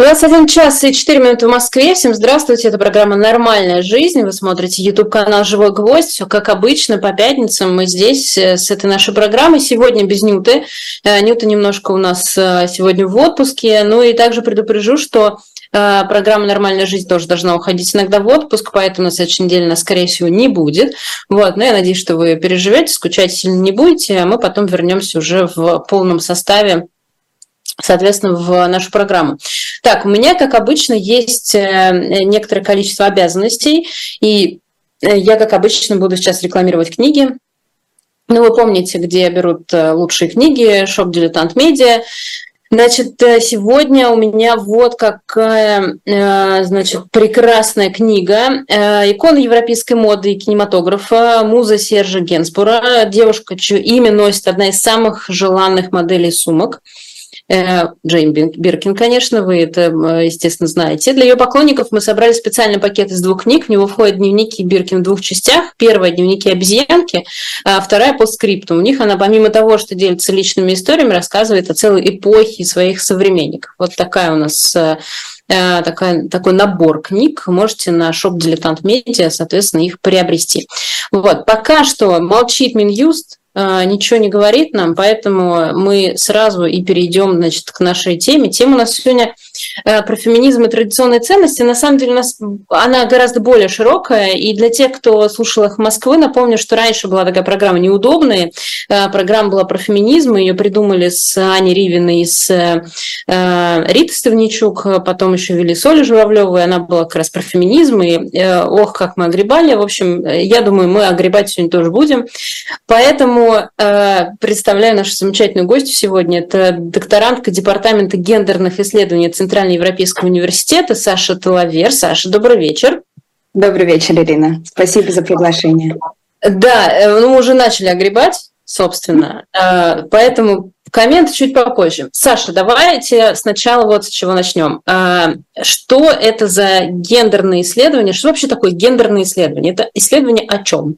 21 час и 4 минуты в Москве. Всем здравствуйте. Это программа «Нормальная жизнь». Вы смотрите YouTube-канал «Живой гвоздь». Все как обычно, по пятницам мы здесь э, с этой нашей программой. Сегодня без Нюты. Э, Нюта немножко у нас э, сегодня в отпуске. Ну и также предупрежу, что программа «Нормальная жизнь» тоже должна уходить иногда в отпуск, поэтому на следующей неделе нас, скорее всего, не будет. Вот, но я надеюсь, что вы переживете, скучать сильно не будете, а мы потом вернемся уже в полном составе соответственно, в нашу программу. Так, у меня, как обычно, есть э, некоторое количество обязанностей, и э, я, как обычно, буду сейчас рекламировать книги. Ну, вы помните, где берут э, лучшие книги, шоп «Дилетант Медиа». Значит, сегодня у меня вот какая, значит, прекрасная книга «Икона европейской моды и кинематографа» муза Сержа Генспура, девушка, чье имя носит одна из самых желанных моделей сумок – Джейн Биркин, конечно, вы это, естественно, знаете. Для ее поклонников мы собрали специальный пакет из двух книг. В него входят дневники Биркин в двух частях. Первая – дневники обезьянки, а вторая – по скрипту. У них она, помимо того, что делится личными историями, рассказывает о целой эпохе своих современников. Вот такая у нас э, э, такая, такой набор книг. Можете на шоп Дилетант Медиа, соответственно, их приобрести. Вот. Пока что молчит Минюст, ничего не говорит нам, поэтому мы сразу и перейдем значит, к нашей теме. Тема у нас сегодня про феминизм и традиционные ценности. На самом деле у нас она гораздо более широкая. И для тех, кто слушал их Москвы, напомню, что раньше была такая программа «Неудобные». Э, программа была про феминизм. Ее придумали с Аней Ривиной и с э, Ритой Ставничук. Потом еще вели Соли Журавлевой. Она была как раз про феминизм. И ох, как мы огребали. В общем, я думаю, мы огребать сегодня тоже будем. Поэтому э, представляю нашу замечательную гостью сегодня. Это докторантка Департамента гендерных исследований Центральноевропейского университета Саша Талавер. Саша, добрый вечер. Добрый вечер, Ирина. Спасибо за приглашение. Да, э, ну, мы уже начали огребать, собственно, э, поэтому коммент чуть попозже. Саша, давайте сначала вот с чего начнем. Э, что это за гендерные исследования? Что вообще такое гендерные исследования? Это исследование о чем?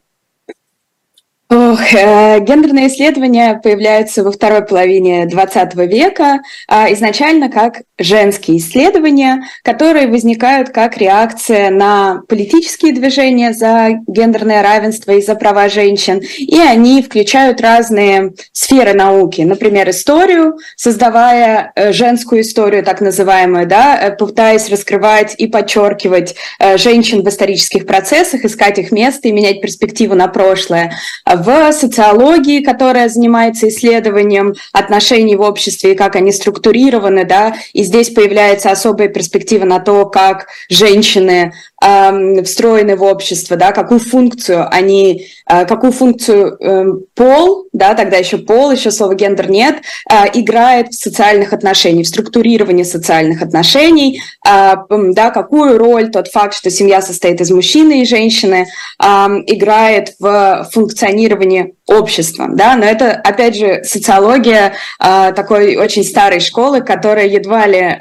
Ох, э, гендерные исследования появляются во второй половине XX века э, изначально как женские исследования, которые возникают как реакция на политические движения за гендерное равенство и за права женщин, и они включают разные сферы науки, например, историю, создавая э, женскую историю, так называемую, да, э, пытаясь раскрывать и подчеркивать э, женщин в исторических процессах, искать их место и менять перспективу на прошлое в социологии, которая занимается исследованием отношений в обществе и как они структурированы, да, и здесь появляется особая перспектива на то, как женщины э, встроены в общество, да, какую функцию они, э, какую функцию э, пол, да, тогда еще пол, еще слова гендер нет, э, играет в социальных отношениях, в структурировании социальных отношений, э, да, какую роль тот факт, что семья состоит из мужчины и женщины, э, играет в функционировании общества, да, но это, опять же, социология э, такой очень старой школы, которая едва ли э,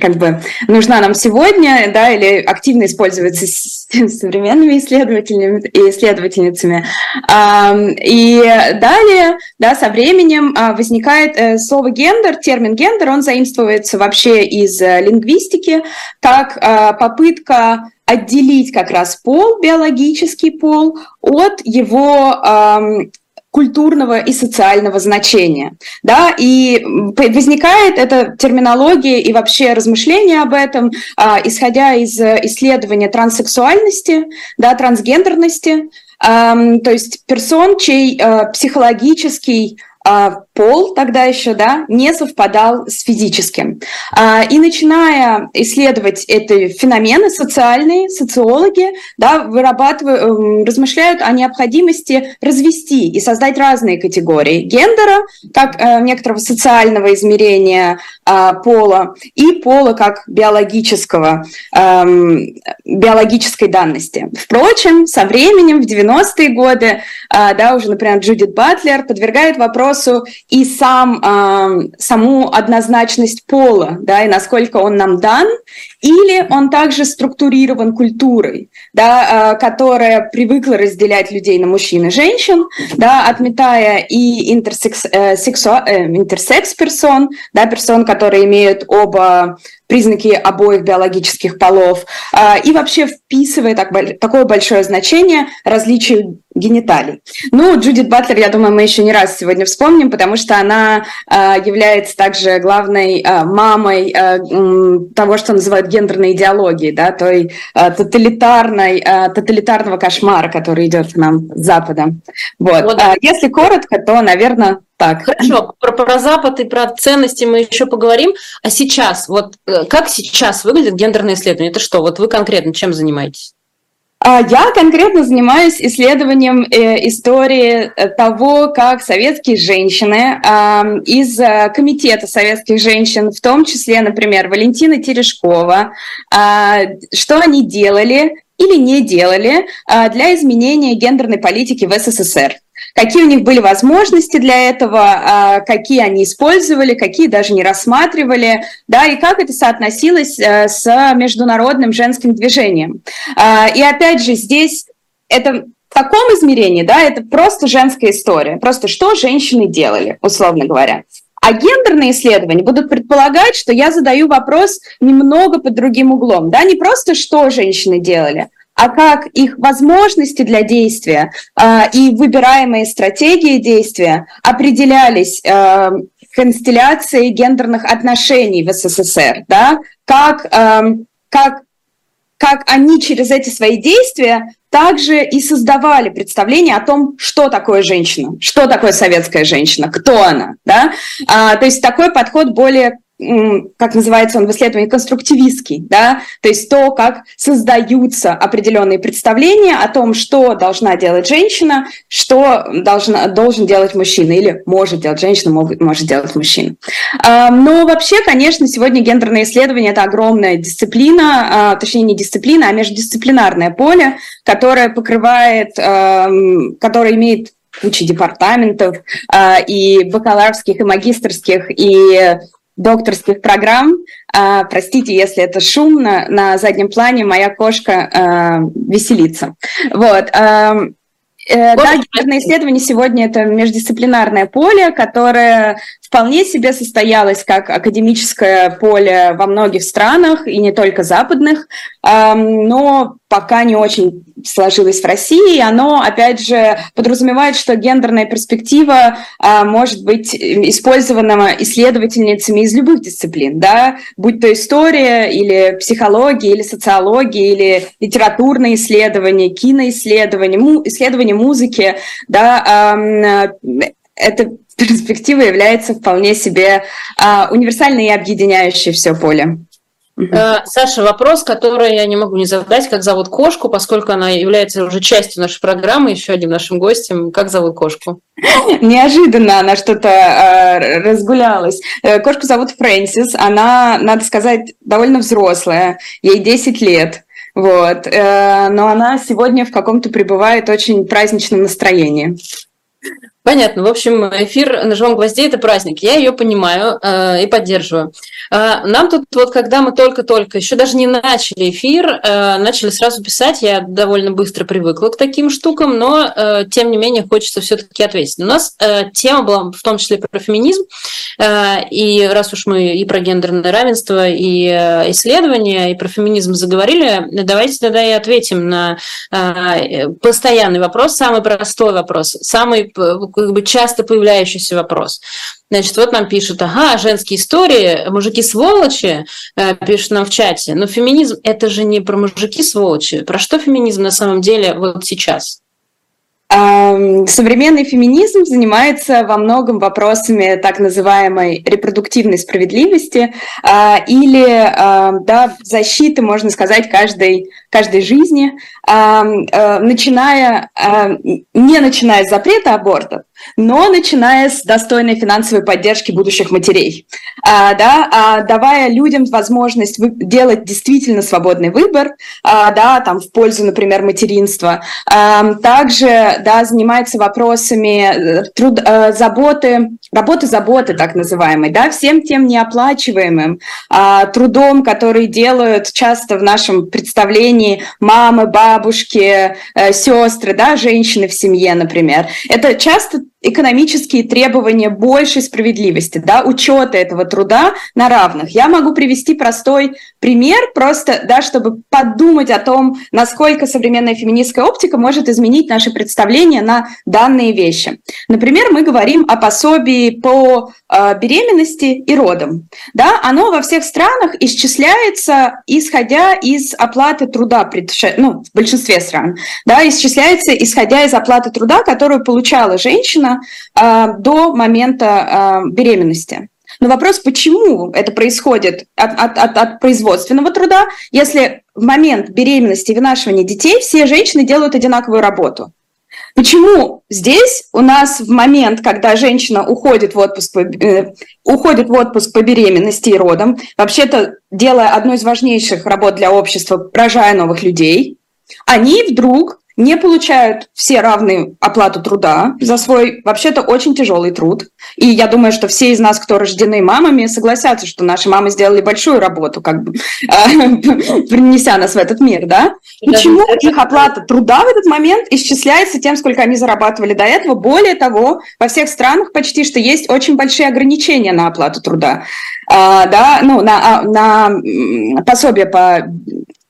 как бы нужна нам сегодня, да, или активно используется современными исследователями и исследовательницами. И далее, да, со временем а, возникает э, слово гендер, термин гендер, он заимствуется вообще из э, лингвистики как а, попытка отделить как раз пол, биологический пол, от его культурного и социального значения. Да? И возникает эта терминология и вообще размышления об этом, а, исходя из исследования транссексуальности, да, трансгендерности, то есть персон, чей а, психологический а, пол тогда еще, да, не совпадал с физическим. А, и начиная исследовать эти феномены социальные, социологи, да, вырабатывают, эм, размышляют о необходимости развести и создать разные категории гендера, как э, некоторого социального измерения а, пола, и пола как биологического, эм, биологической данности. Впрочем, со временем, в 90-е годы, да, уже, например, Джудит Батлер подвергает вопросу и сам, э, саму однозначность пола, да, и насколько он нам дан, или он также структурирован культурой, да, э, которая привыкла разделять людей на мужчин и женщин, да, отметая и интерсекс, э, э, интерсекс-персон, да, персон, которые имеют оба признаки обоих биологических полов, э, и вообще вписывая так, такое большое значение различию гениталий. Ну, Джудит Батлер, я думаю, мы еще не раз сегодня вспомним, потому что она э, является также главной э, мамой э, того, что называют гендерной идеологией, да, той э, тоталитарной, э, тоталитарного кошмара, который идет к нам с Запада. Вот. вот. Э, если коротко, то, наверное, так. Хорошо, про, про Запад и про ценности мы еще поговорим. А сейчас, вот э, как сейчас выглядит гендерное исследование? Это что? Вот вы конкретно чем занимаетесь? А, я конкретно занимаюсь исследованием э, истории э, того, как советские женщины э, из Комитета советских женщин, в том числе, например, Валентина Терешкова, э, что они делали или не делали э, для изменения гендерной политики в СССР какие у них были возможности для этого, а, какие они использовали, какие даже не рассматривали, да, и как это соотносилось э, с международным женским движением. А, и опять же, здесь это в таком измерении, да, это просто женская история, просто что женщины делали, условно говоря. А гендерные исследования будут предполагать, что я задаю вопрос немного под другим углом, да, не просто что женщины делали, а как их возможности для действия э, и выбираемые стратегии действия определялись э, констелляцией гендерных отношений в СССР, да, как, э, как, как они через эти свои действия также и создавали представление о том, что такое женщина, что такое советская женщина, кто она. Да? А, то есть такой подход более как называется он в исследовании, конструктивистский, да, то есть то, как создаются определенные представления о том, что должна делать женщина, что должна, должен делать мужчина, или может делать женщина, может, может делать мужчина. А, но вообще, конечно, сегодня гендерное исследование – это огромная дисциплина, а, точнее, не дисциплина, а междисциплинарное поле, которое покрывает, которое имеет кучу департаментов и бакалаврских, и магистрских, и докторских программ. А, простите, если это шумно, на заднем плане моя кошка а, веселится. Вот. А, да, гендерное исследование сегодня это междисциплинарное поле, которое вполне себе состоялось как академическое поле во многих странах, и не только западных, но пока не очень сложилось в России. Оно, опять же, подразумевает, что гендерная перспектива а, может быть использована исследовательницами из любых дисциплин, да, будь то история или психология, или социология, или литературные исследования, киноисследования, му- исследования музыки, да, это перспектива является вполне себе а, универсальной и объединяющей все поле. Uh-huh. Саша, вопрос, который я не могу не задать. Как зовут кошку, поскольку она является уже частью нашей программы, еще одним нашим гостем. Как зовут кошку? Неожиданно она что-то э, разгулялась. Э, кошку зовут Фрэнсис. Она, надо сказать, довольно взрослая. Ей 10 лет. Вот. Э, но она сегодня в каком-то пребывает очень праздничном настроении. Понятно. В общем, эфир на живом гвозде – это праздник. Я ее понимаю э, и поддерживаю. Э, нам тут, вот когда мы только-только, еще даже не начали эфир, э, начали сразу писать, я довольно быстро привыкла к таким штукам, но, э, тем не менее, хочется все-таки ответить. У нас э, тема была в том числе про феминизм, э, и раз уж мы и про гендерное равенство, и э, исследования, и про феминизм заговорили, давайте тогда и ответим на э, постоянный вопрос, самый простой вопрос, самый как бы часто появляющийся вопрос. Значит, вот нам пишут, ага, женские истории, мужики сволочи, э, пишут нам в чате. Но феминизм – это же не про мужики сволочи. Про что феминизм на самом деле вот сейчас? Современный феминизм занимается во многом вопросами так называемой репродуктивной справедливости а, или да, защиты, можно сказать, каждой, каждой жизни, э, начиная, не начиная с запрета абортов, но начиная с достойной финансовой поддержки будущих матерей, а, да, а, давая людям возможность делать действительно свободный выбор, да, там в пользу, например, материнства. Также, да, занимается вопросами э, труд, а, заботы работы заботы, так называемой, да, всем тем неоплачиваемым а, трудом, который делают часто в нашем представлении мамы, бабушки, э, сестры, да, женщины в семье, например. Это часто экономические требования большей справедливости, да, учета этого труда на равных. Я могу привести простой пример, просто, да, чтобы подумать о том, насколько современная феминистская оптика может изменить наши представления на данные вещи. Например, мы говорим о пособии по э, беременности и родам. Да, оно во всех странах исчисляется, исходя из оплаты труда, ну, в большинстве стран, да, исчисляется, исходя из оплаты труда, которую получала женщина э, до момента э, беременности. Но вопрос, почему это происходит от, от, от, от производственного труда, если в момент беременности и вынашивания детей все женщины делают одинаковую работу? Почему здесь у нас в момент, когда женщина уходит в отпуск, э, уходит в отпуск по беременности и родам, вообще-то делая одну из важнейших работ для общества, рожая новых людей, они вдруг не получают все равную оплату труда за свой вообще-то очень тяжелый труд. И я думаю, что все из нас, кто рождены мамами, согласятся, что наши мамы сделали большую работу, как бы принеся нас в этот мир, да? Почему их оплата труда в этот момент исчисляется тем, сколько они зарабатывали до этого? Более того, во всех странах почти что есть очень большие ограничения на оплату труда. А, да, ну, на, а, на пособие по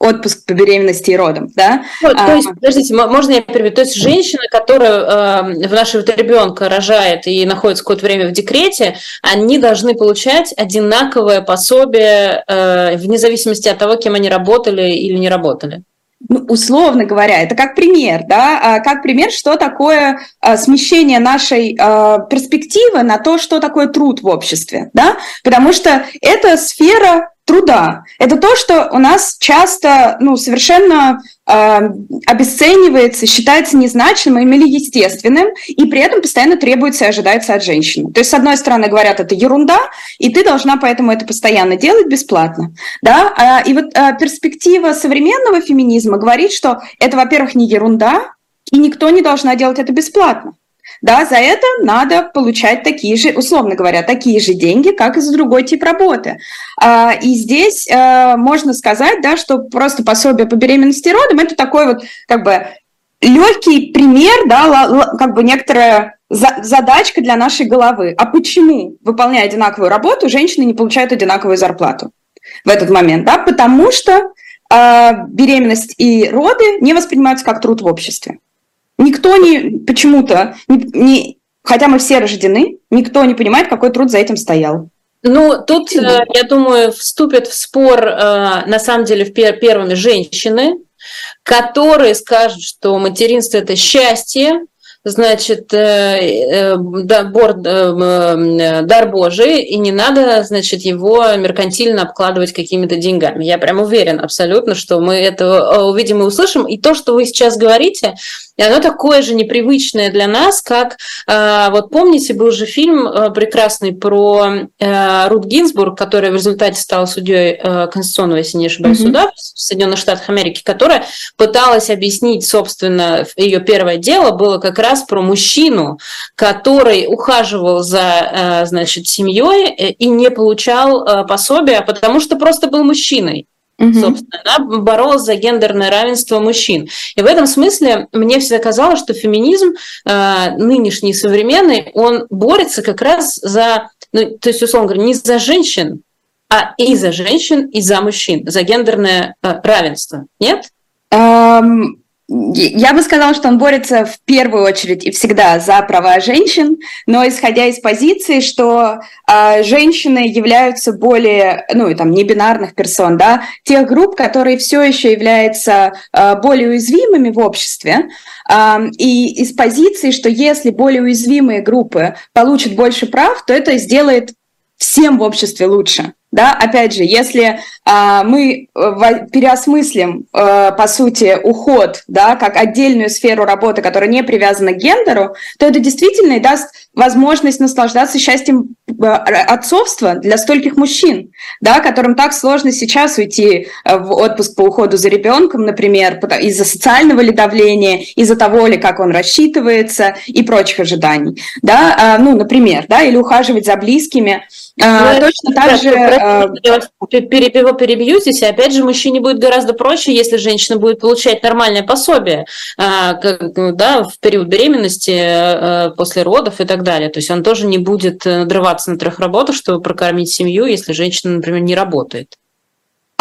отпуск по беременности и родам, да? Ну, то а, есть, подождите, можно я переведу? То есть женщина, которая э, вынашивает ребенка, рожает и находится какое-то время в декрете, они должны получать одинаковое пособие э, вне зависимости от того, кем они работали или не работали? ну, условно говоря, это как пример, да, а как пример, что такое а, смещение нашей а, перспективы на то, что такое труд в обществе, да, потому что это сфера труда. Это то, что у нас часто ну, совершенно э, обесценивается, считается незначимым или естественным, и при этом постоянно требуется и ожидается от женщины. То есть, с одной стороны, говорят, это ерунда, и ты должна поэтому это постоянно делать бесплатно. Да? А, и вот а, перспектива современного феминизма говорит, что это, во-первых, не ерунда, и никто не должна делать это бесплатно. Да, за это надо получать такие же, условно говоря, такие же деньги, как и за другой тип работы. А, и здесь а, можно сказать, да, что просто пособие по беременности и родам это такой вот как бы легкий пример, да, как бы некоторая задачка для нашей головы. А почему, выполняя одинаковую работу, женщины не получают одинаковую зарплату в этот момент? Да? Потому что э, беременность и роды не воспринимаются как труд в обществе. Никто не почему-то, не, не, хотя мы все рождены, никто не понимает, какой труд за этим стоял. Ну, тут, э, я думаю, вступят в спор, э, на самом деле, в пер первыми женщины, которые скажут, что материнство – это счастье, значит, э, дар, дар Божий, и не надо, значит, его меркантильно обкладывать какими-то деньгами. Я прям уверена абсолютно, что мы это увидим и услышим. И то, что вы сейчас говорите, и оно такое же непривычное для нас, как э, вот помните, был же фильм э, прекрасный про э, Рут Гинзбург, которая в результате стала судьей Конституционного, если не ошибаюсь, mm-hmm. суда в Соединенных Штатах Америки, которая пыталась объяснить, собственно, ее первое дело было как раз про мужчину, который ухаживал за, значит, семьей и не получал пособия, потому что просто был мужчиной угу. собственно, она боролась за гендерное равенство мужчин. И в этом смысле мне всегда казалось, что феминизм э, нынешний, современный, он борется как раз за, ну, то есть, условно говоря, не за женщин, а и за женщин, и за мужчин, за гендерное э, равенство. Нет? Um... Я бы сказала, что он борется в первую очередь и всегда за права женщин, но исходя из позиции, что э, женщины являются более, ну и там не бинарных персон, да, тех групп, которые все еще являются э, более уязвимыми в обществе, э, и из позиции, что если более уязвимые группы получат больше прав, то это сделает всем в обществе лучше. Да, опять же, если а, мы э, переосмыслим, а, по сути, уход, да, как отдельную сферу работы, которая не привязана к гендеру, то это действительно и даст возможность наслаждаться счастьем э, отцовства для стольких мужчин, да, которым так сложно сейчас уйти в отпуск по уходу за ребенком, например, из-за социального ли давления, из-за того ли, как он рассчитывается и прочих ожиданий, да, а, ну, например, да, или ухаживать за близкими, а, ну, точно так же... А, перебью, перебью здесь, и опять же, мужчине будет гораздо проще, если женщина будет получать нормальное пособие а, да, в период беременности, а, после родов и так далее. То есть он тоже не будет надрываться на трех работах, чтобы прокормить семью, если женщина, например, не работает.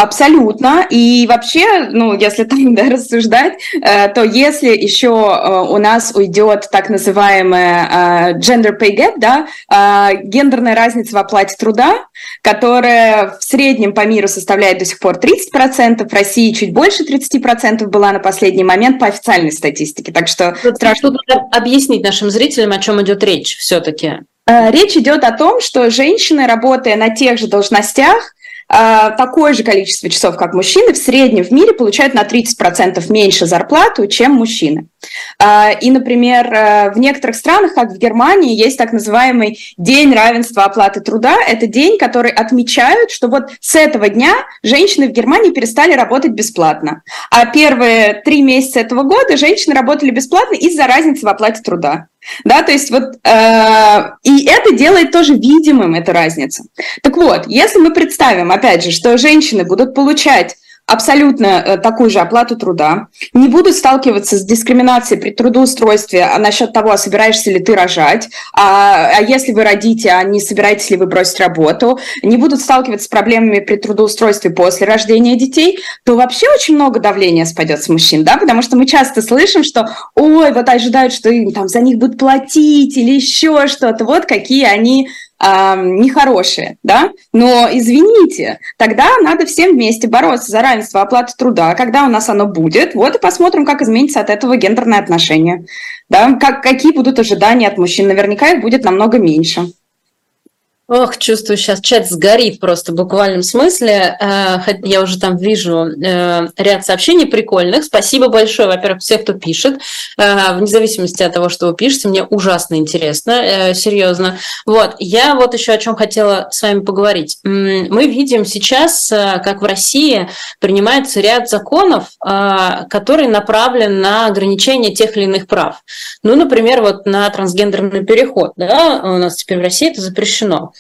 Абсолютно. И вообще, ну, если там да, рассуждать, э, то если еще э, у нас уйдет так называемая э, gender pay gap, да, гендерная разница в оплате труда, которая в среднем по миру составляет до сих пор 30%, в России чуть больше 30% была на последний момент по официальной статистике. Так что вот страшно... объяснить нашим зрителям, о чем идет речь все-таки. Речь идет о том, что женщины, работая на тех же должностях, такое же количество часов, как мужчины, в среднем в мире получают на 30% меньше зарплату, чем мужчины. А, и, например, э, в некоторых странах, как в Германии, есть так называемый День равенства оплаты труда. Это день, который отмечают, что вот с этого дня женщины в Германии перестали работать бесплатно. А первые три месяца этого года женщины работали бесплатно из-за разницы в оплате труда. Да, то есть вот э, и это делает тоже видимым эту разницу. Так вот, если мы представим, опять же, что женщины будут получать абсолютно э, такую же оплату труда, не будут сталкиваться с дискриминацией при трудоустройстве а насчет того, а собираешься ли ты рожать, а, а если вы родите, а не собираетесь ли вы бросить работу, не будут сталкиваться с проблемами при трудоустройстве после рождения детей, то вообще очень много давления спадет с мужчин, да, потому что мы часто слышим, что, ой, вот ожидают, что им там за них будут платить или еще что-то, вот какие они э, нехорошие, да, но извините, тогда надо всем вместе бороться за равенство оплаты труда, когда у нас оно будет, вот и посмотрим, как изменится от этого гендерное отношение, да, как, какие будут ожидания от мужчин, наверняка их будет намного меньше. Ох, чувствую, сейчас чат сгорит просто в буквальном смысле. Э, я уже там вижу э, ряд сообщений прикольных. Спасибо большое, во-первых, всех, кто пишет. Э, вне зависимости от того, что вы пишете, мне ужасно интересно, серьезно. Вот, я вот еще о чем хотела с вами поговорить. Мы видим сейчас, как в России принимается ряд законов, который направлен на ограничение тех или иных прав. Ну, например, вот на трансгендерный переход. Да? У нас теперь в России это запрещено.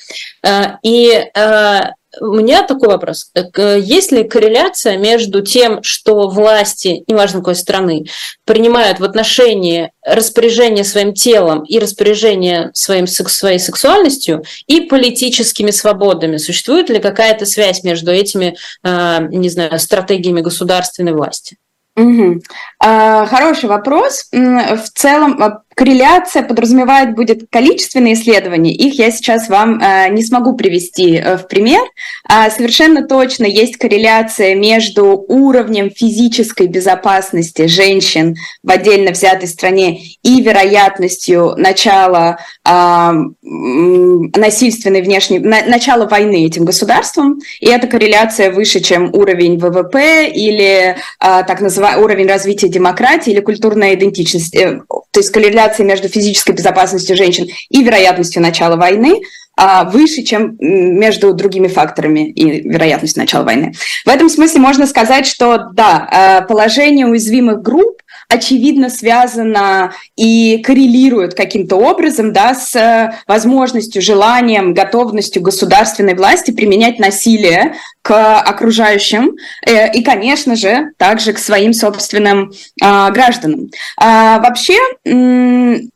Э, и э, у меня такой вопрос. Есть ли корреляция между тем, что власти, неважно какой страны, принимают в отношении распоряжения своим телом и распоряжения своим, своей сексуальностью и политическими свободами? Существует ли какая-то связь между этими, э, не знаю, стратегиями государственной власти? Угу. Хороший вопрос. В целом, корреляция подразумевает будет количественные исследования. Их я сейчас вам э, не смогу привести э, в пример. А совершенно точно есть корреляция между уровнем физической безопасности женщин в отдельно взятой стране и вероятностью начала э, насильственной внешней, на, начала войны этим государством. И эта корреляция выше, чем уровень ВВП или э, так называемый уровень развития демократии или культурная идентичность. Э, то есть корреляция корреляции между физической безопасностью женщин и вероятностью начала войны а, выше, чем между другими факторами и вероятностью начала войны. В этом смысле можно сказать, что да, а, положение уязвимых групп очевидно связано и коррелирует каким-то образом да, с э, возможностью, желанием, готовностью государственной власти применять насилие к окружающим э, и, конечно же, также к своим собственным а, гражданам. А, вообще,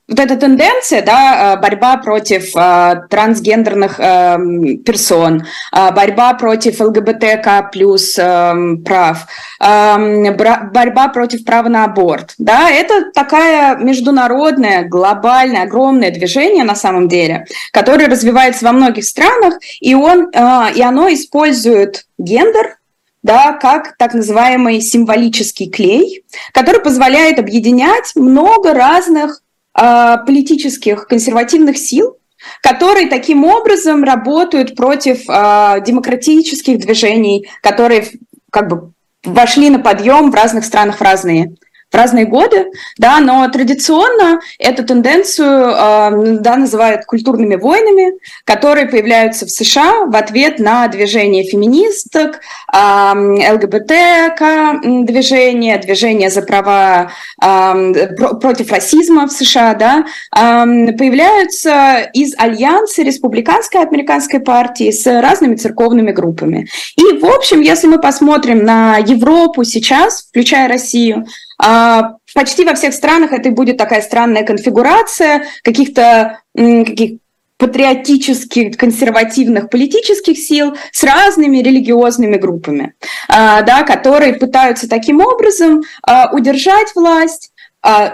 вот эта тенденция, да, а, борьба против трансгендерных персон, борьба против ЛГБТК плюс прав, борьба против права на аборт, да, это такая международная, глобальная, огромное движение на самом деле, которое развивается во многих странах, и, он, и оно использует гендер, да, как так называемый символический клей, который позволяет объединять много разных э, политических консервативных сил, которые таким образом работают против э, демократических движений, которые как бы вошли на подъем в разных странах в разные разные годы, да, но традиционно эту тенденцию э, да, называют культурными войнами, которые появляются в США в ответ на движение феминисток, э, ЛГБТ движение, движение за права э, против расизма в США, да, появляются из альянса республиканской американской партии с разными церковными группами. И, в общем, если мы посмотрим на Европу сейчас, включая Россию, а, почти во всех странах это будет такая странная конфигурация каких-то каких патриотических, консервативных политических сил с разными религиозными группами, а, да, которые пытаются таким образом а, удержать власть, а,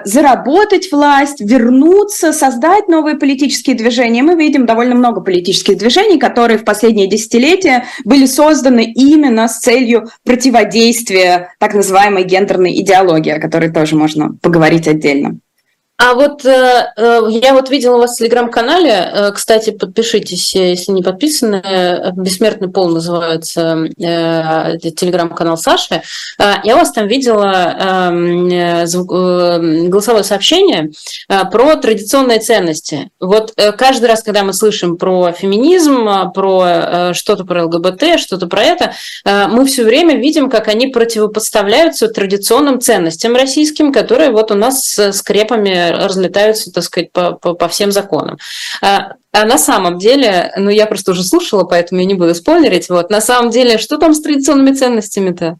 заработать власть, вернуться, создать новые политические движения. Мы видим довольно много политических движений, которые в последние десятилетия были созданы именно с целью противодействия так называемой гендерной идеологии, о которой тоже можно поговорить отдельно. А вот э, э, я вот видела вас в телеграм-канале, э, кстати, подпишитесь, если не подписаны, «Бессмертный пол» называется телеграм-канал Саши. Я у вас там видела эм, голосовое сообщение про традиционные ценности. Вот каждый раз, когда мы слышим про феминизм, про что-то про ЛГБТ, что-то про это, мы все время видим, как они противопоставляются традиционным ценностям российским, которые вот у нас с скрепами разлетаются, так сказать, по, по, по всем законам. А, а на самом деле, ну я просто уже слушала, поэтому я не буду спойлерить, вот, на самом деле, что там с традиционными ценностями-то?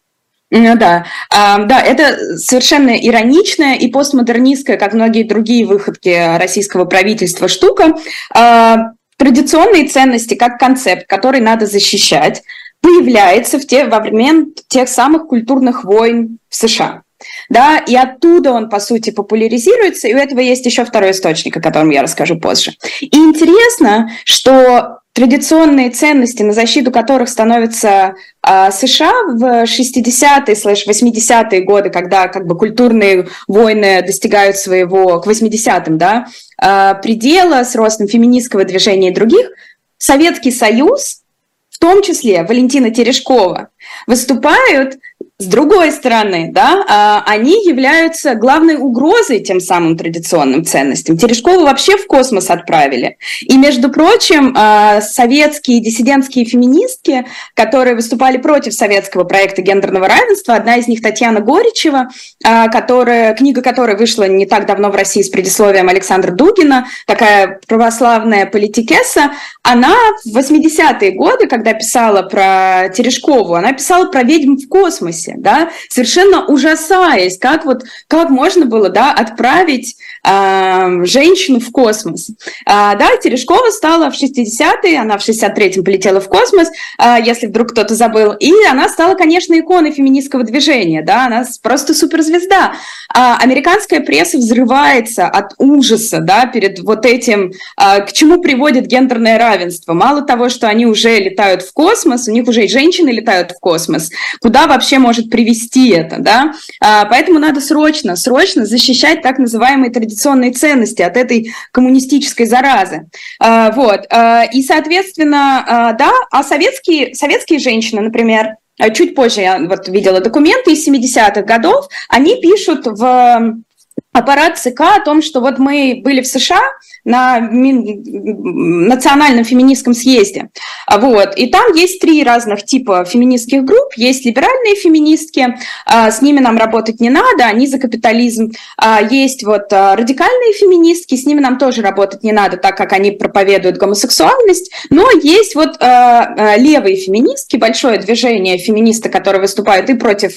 Ну да, а, да, это совершенно ироничная и постмодернистская, как многие другие выходки российского правительства, штука. А, традиционные ценности как концепт, который надо защищать, появляется в те, во время тех самых культурных войн в США да, и оттуда он, по сути, популяризируется, и у этого есть еще второй источник, о котором я расскажу позже. И интересно, что традиционные ценности, на защиту которых становятся э, США в 60-е 80-е годы, когда как бы культурные войны достигают своего, к 80-м, да, э, предела с ростом феминистского движения и других, Советский Союз, в том числе Валентина Терешкова, выступают с другой стороны, да, а, они являются главной угрозой тем самым традиционным ценностям. Терешкову вообще в космос отправили. И, между прочим, а, советские диссидентские феминистки, которые выступали против советского проекта гендерного равенства, одна из них Татьяна Горичева, а, которая, книга которой вышла не так давно в России с предисловием Александра Дугина, такая православная политикесса, она в 80-е годы, когда писала про Терешкову, она писала про ведьм в космосе, да, совершенно ужасаясь, как вот, как можно было, да, отправить э, женщину в космос. А, да, Терешкова стала в 60-е, она в 63-м полетела в космос, а, если вдруг кто-то забыл, и она стала, конечно, иконой феминистского движения, да, она просто суперзвезда. А американская пресса взрывается от ужаса, да, перед вот этим, к чему приводит гендерное равенство. Мало того, что они уже летают в космос, у них уже и женщины летают в космос, куда вообще может привести это, да, поэтому надо срочно, срочно защищать так называемые традиционные ценности от этой коммунистической заразы, а, вот, а, и, соответственно, да, а советские, советские женщины, например, чуть позже я вот видела документы из 70-х годов, они пишут в аппарат ЦК о том, что вот мы были в США на национальном феминистском съезде, вот, и там есть три разных типа феминистских групп, есть либеральные феминистки, а, с ними нам работать не надо, они за капитализм, а, есть вот а, радикальные феминистки, с ними нам тоже работать не надо, так как они проповедуют гомосексуальность, но есть вот левые феминистки, большое движение феминисты, которые выступают и против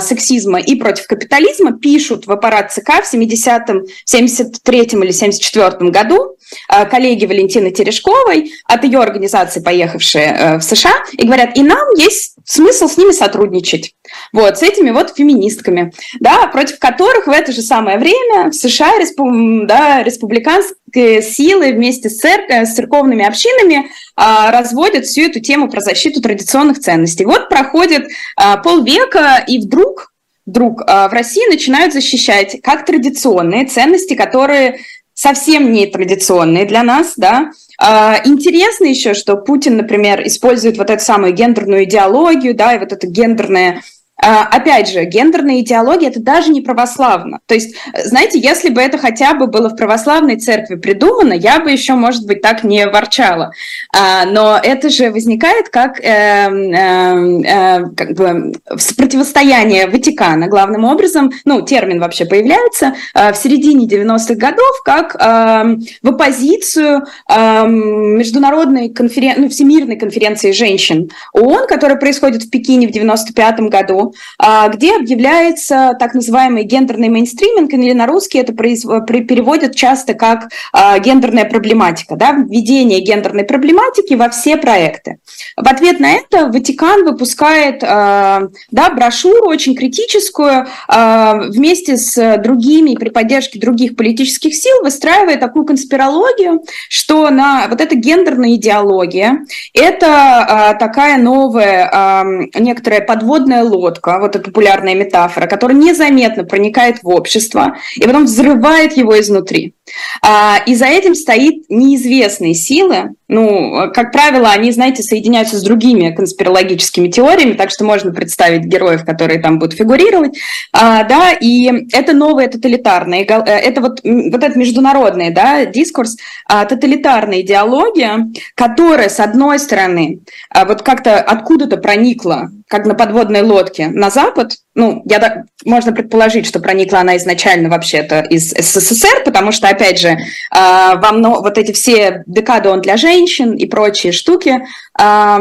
сексизма, и против капитализма, пишут в аппарат ЦК в 70-м, 73-м или 74-м году э, коллеги Валентины Терешковой от ее организации, поехавшие э, в США, и говорят, и нам есть смысл с ними сотрудничать. Вот, с этими вот феминистками, да, против которых в это же самое время в США респу, да, республиканские силы вместе с, церк с церковными общинами а, разводят всю эту тему про защиту традиционных ценностей. Вот проходит а, полвека, и вдруг вдруг а, в России начинают защищать как традиционные ценности, которые совсем не традиционные для нас, да. А, интересно еще, что Путин, например, использует вот эту самую гендерную идеологию, да, и вот это гендерное опять же, гендерная идеология – это даже не православно. То есть, знаете, если бы это хотя бы было в православной церкви придумано, я бы еще, может быть, так не ворчала. А, но это же возникает как, э, э, э, как бы противостояние Ватикана, главным образом, ну, термин вообще появляется в середине 90-х годов, как в оппозицию международной конференции, ну, Всемирной конференции женщин ООН, которая происходит в Пекине в 95 году, а, где объявляется так называемый гендерный мейнстриминг, или на русский это переводят часто как а, гендерная проблематика, да, введение гендерной проблематики во все проекты. В ответ на это Ватикан выпускает а, да, брошюру очень критическую, вместе с другими, при поддержке других политических сил, выстраивая такую конспирологию, что на вот эта гендерная идеология, это такая новая, некоторая подводная лодка, лодка, вот эта популярная метафора, которая незаметно проникает в общество и потом взрывает его изнутри. А, и за этим стоит неизвестные силы. Ну, как правило, они, знаете, соединяются с другими конспирологическими теориями, так что можно представить героев, которые там будут фигурировать. А, да, и это новая тоталитарная, э, это вот, вот этот международный да, дискурс, а, тоталитарная идеология, которая, с одной стороны, а, вот как-то откуда-то проникла, как на подводной лодке, на Запад, ну, я, можно предположить, что проникла она изначально вообще-то из СССР, потому что, опять же, а, во мно, вот эти все декадон для женщин и прочие штуки а,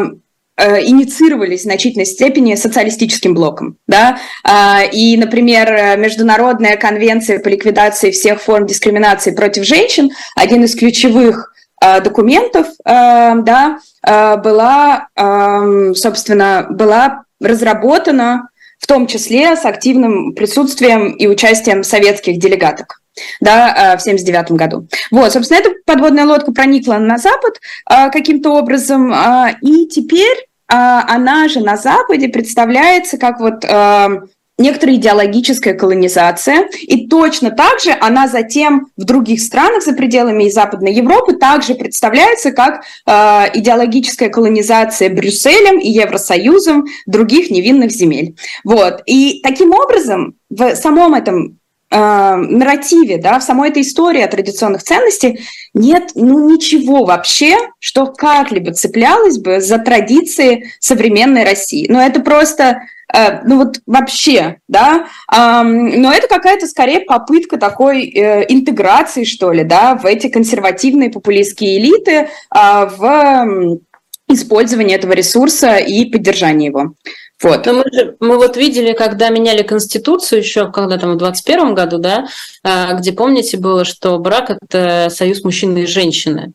э, инициировались в значительной степени социалистическим блоком. Да? А, и, например, Международная конвенция по ликвидации всех форм дискриминации против женщин, один из ключевых документов, да, была, собственно, была разработана в том числе с активным присутствием и участием советских делегаток да, э, в 79 году. Вот, собственно, эта подводная лодка проникла на Запад э, каким-то образом, э, и теперь она же на Западе представляется как вот некоторая идеологическая колонизация, и точно так же она затем в других странах за пределами и Западной Европы также представляется как э, идеологическая колонизация Брюсселем и Евросоюзом других невинных земель. Вот. И таким образом в самом этом э, нарративе, да, в самой этой истории о традиционных ценностях нет ну, ничего вообще, что как-либо цеплялось бы за традиции современной России. Но это просто ну вот вообще, да, но это какая-то скорее попытка такой э, интеграции, что ли, да, в эти консервативные популистские элиты а, в использование этого ресурса и поддержание его. Вот. Но мы, же, мы вот видели, когда меняли Конституцию еще, когда там в 21 году, да, а, где, помните, было, что брак – это союз мужчины и женщины.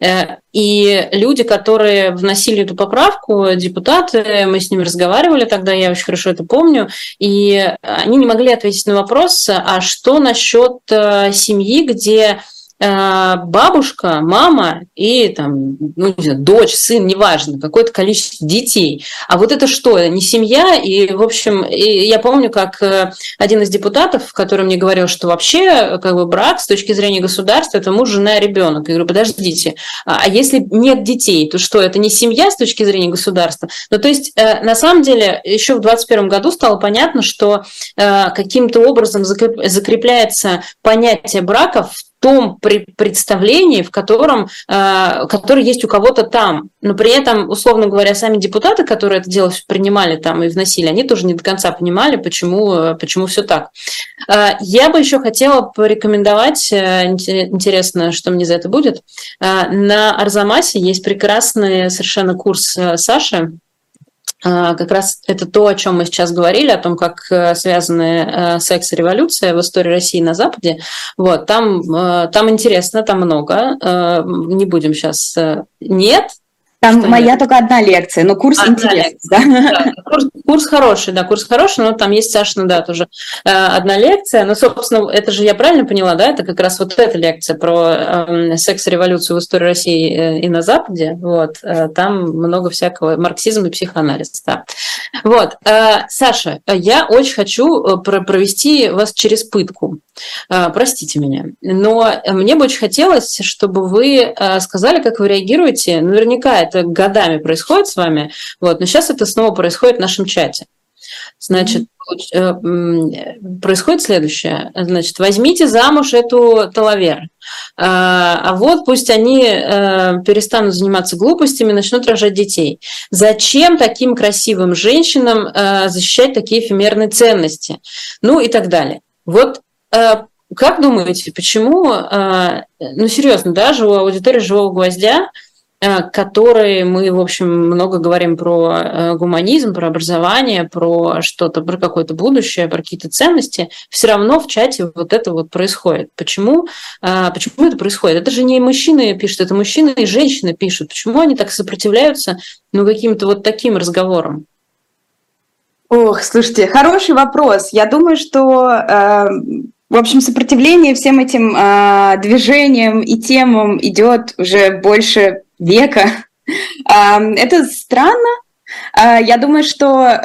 Э, и люди, которые вносили эту поправку, депутаты, мы с ними разговаривали тогда, я очень хорошо это помню, и они не могли ответить на вопрос, а что насчет э, семьи, где бабушка, мама и там, ну, не знаю, дочь, сын, неважно, какое-то количество детей. А вот это что? Не семья? И, в общем, и я помню, как э, один из депутатов, который мне говорил, что вообще как бы брак с точки зрения государства это муж, жена, ребенок. Я говорю, подождите, а, а если нет детей, то что, это не семья с точки зрения государства? Ну, то есть, э, на самом деле, еще в 2021 году стало понятно, что каким-то образом закрепляется понятие брака в том представлении, в котором, э, который есть у кого-то там. Но при этом, условно говоря, сами депутаты, которые это дело принимали там и вносили, они тоже не до конца понимали, почему, э, почему все так. Э, я бы еще хотела порекомендовать, интересно, что мне за это будет, на Арзамасе есть прекрасный совершенно курс Саши, как раз это то, о чем мы сейчас говорили, о том, как э, связаны э, секс и революция в истории России на Западе. Вот, там, э, там интересно, там много. Не будем сейчас... Нет, там что моя нет? только одна лекция, но курс одна интересный. Да? Да, курс, курс хороший, да, курс хороший, но там есть, Сашина, да, тоже э, одна лекция. Но, собственно, это же я правильно поняла, да, это как раз вот эта лекция про э, секс-революцию в истории России э, и на Западе. Вот, э, там много всякого, марксизм и психоанализ, да. Вот, э, Саша, я очень хочу э, провести вас через пытку. Э, простите меня, но мне бы очень хотелось, чтобы вы сказали, как вы реагируете. Наверняка это годами происходит с вами, вот, но сейчас это снова происходит в нашем чате. Значит, Э, происходит следующее. Значит, возьмите замуж эту талавер. А, а вот пусть они э, перестанут заниматься глупостями, начнут рожать детей. Зачем таким красивым женщинам э, защищать такие эфемерные ценности? Ну и так далее. Вот как думаете, почему, ну серьезно, да, живая аудитория живого гвоздя которые мы, в общем, много говорим про э, гуманизм, про образование, про что-то, про какое-то будущее, про какие-то ценности, все равно в чате вот это вот происходит. Почему? Э, почему это происходит? Это же не мужчины пишут, это мужчины и женщины пишут. Почему они так сопротивляются ну, каким-то вот таким разговорам? Ох, слушайте, хороший вопрос. Я думаю, что э, в общем, сопротивление всем этим э, движениям и темам идет уже больше века. Это странно. А, я думаю, что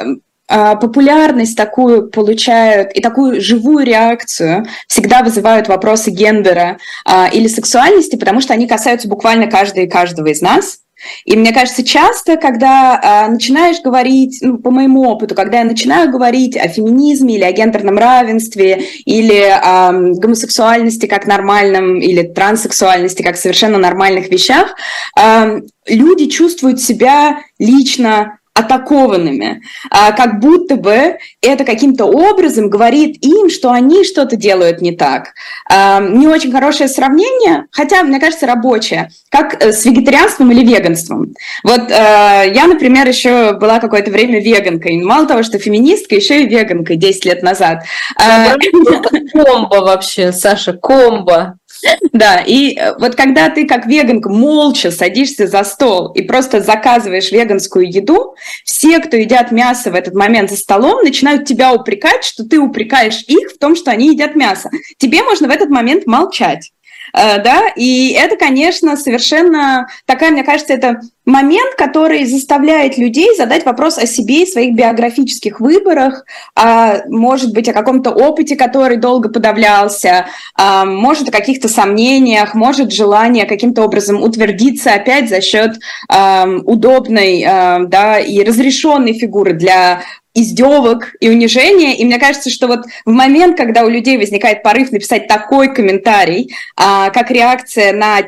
а, популярность такую получают и такую живую реакцию всегда вызывают вопросы гендера а, или сексуальности, потому что они касаются буквально каждого и каждого из нас. И мне кажется, часто, когда э, начинаешь говорить, ну, по моему опыту, когда я начинаю говорить о феминизме или о гендерном равенстве, или о э, гомосексуальности как нормальном, или транссексуальности как совершенно нормальных вещах, э, люди чувствуют себя лично атакованными, а, как будто бы это каким-то образом говорит им, что они что-то делают не так. А, не очень хорошее сравнение, хотя, мне кажется, рабочее, как э, с вегетарианством или веганством. Вот э, я, например, еще была какое-то время веганкой. Мало того, что феминистка, еще и веганкой 10 лет назад. А, комбо вообще, Саша, комбо. Да, и э, вот когда ты как веганка молча садишься за стол и просто заказываешь веганскую еду, все, кто едят мясо в этот момент за столом, начинают тебя упрекать, что ты упрекаешь их в том, что они едят мясо. Тебе можно в этот момент молчать. Э, да, и это, конечно, совершенно такая, мне кажется, это момент, который заставляет людей задать вопрос о себе и своих биографических выборах, а, может быть, о каком-то опыте, который долго подавлялся, а, может, о каких-то сомнениях, может, желание каким-то образом утвердиться опять за счет а, удобной да, и разрешенной фигуры для издевок и унижения. И мне кажется, что вот в момент, когда у людей возникает порыв написать такой комментарий, а, как реакция на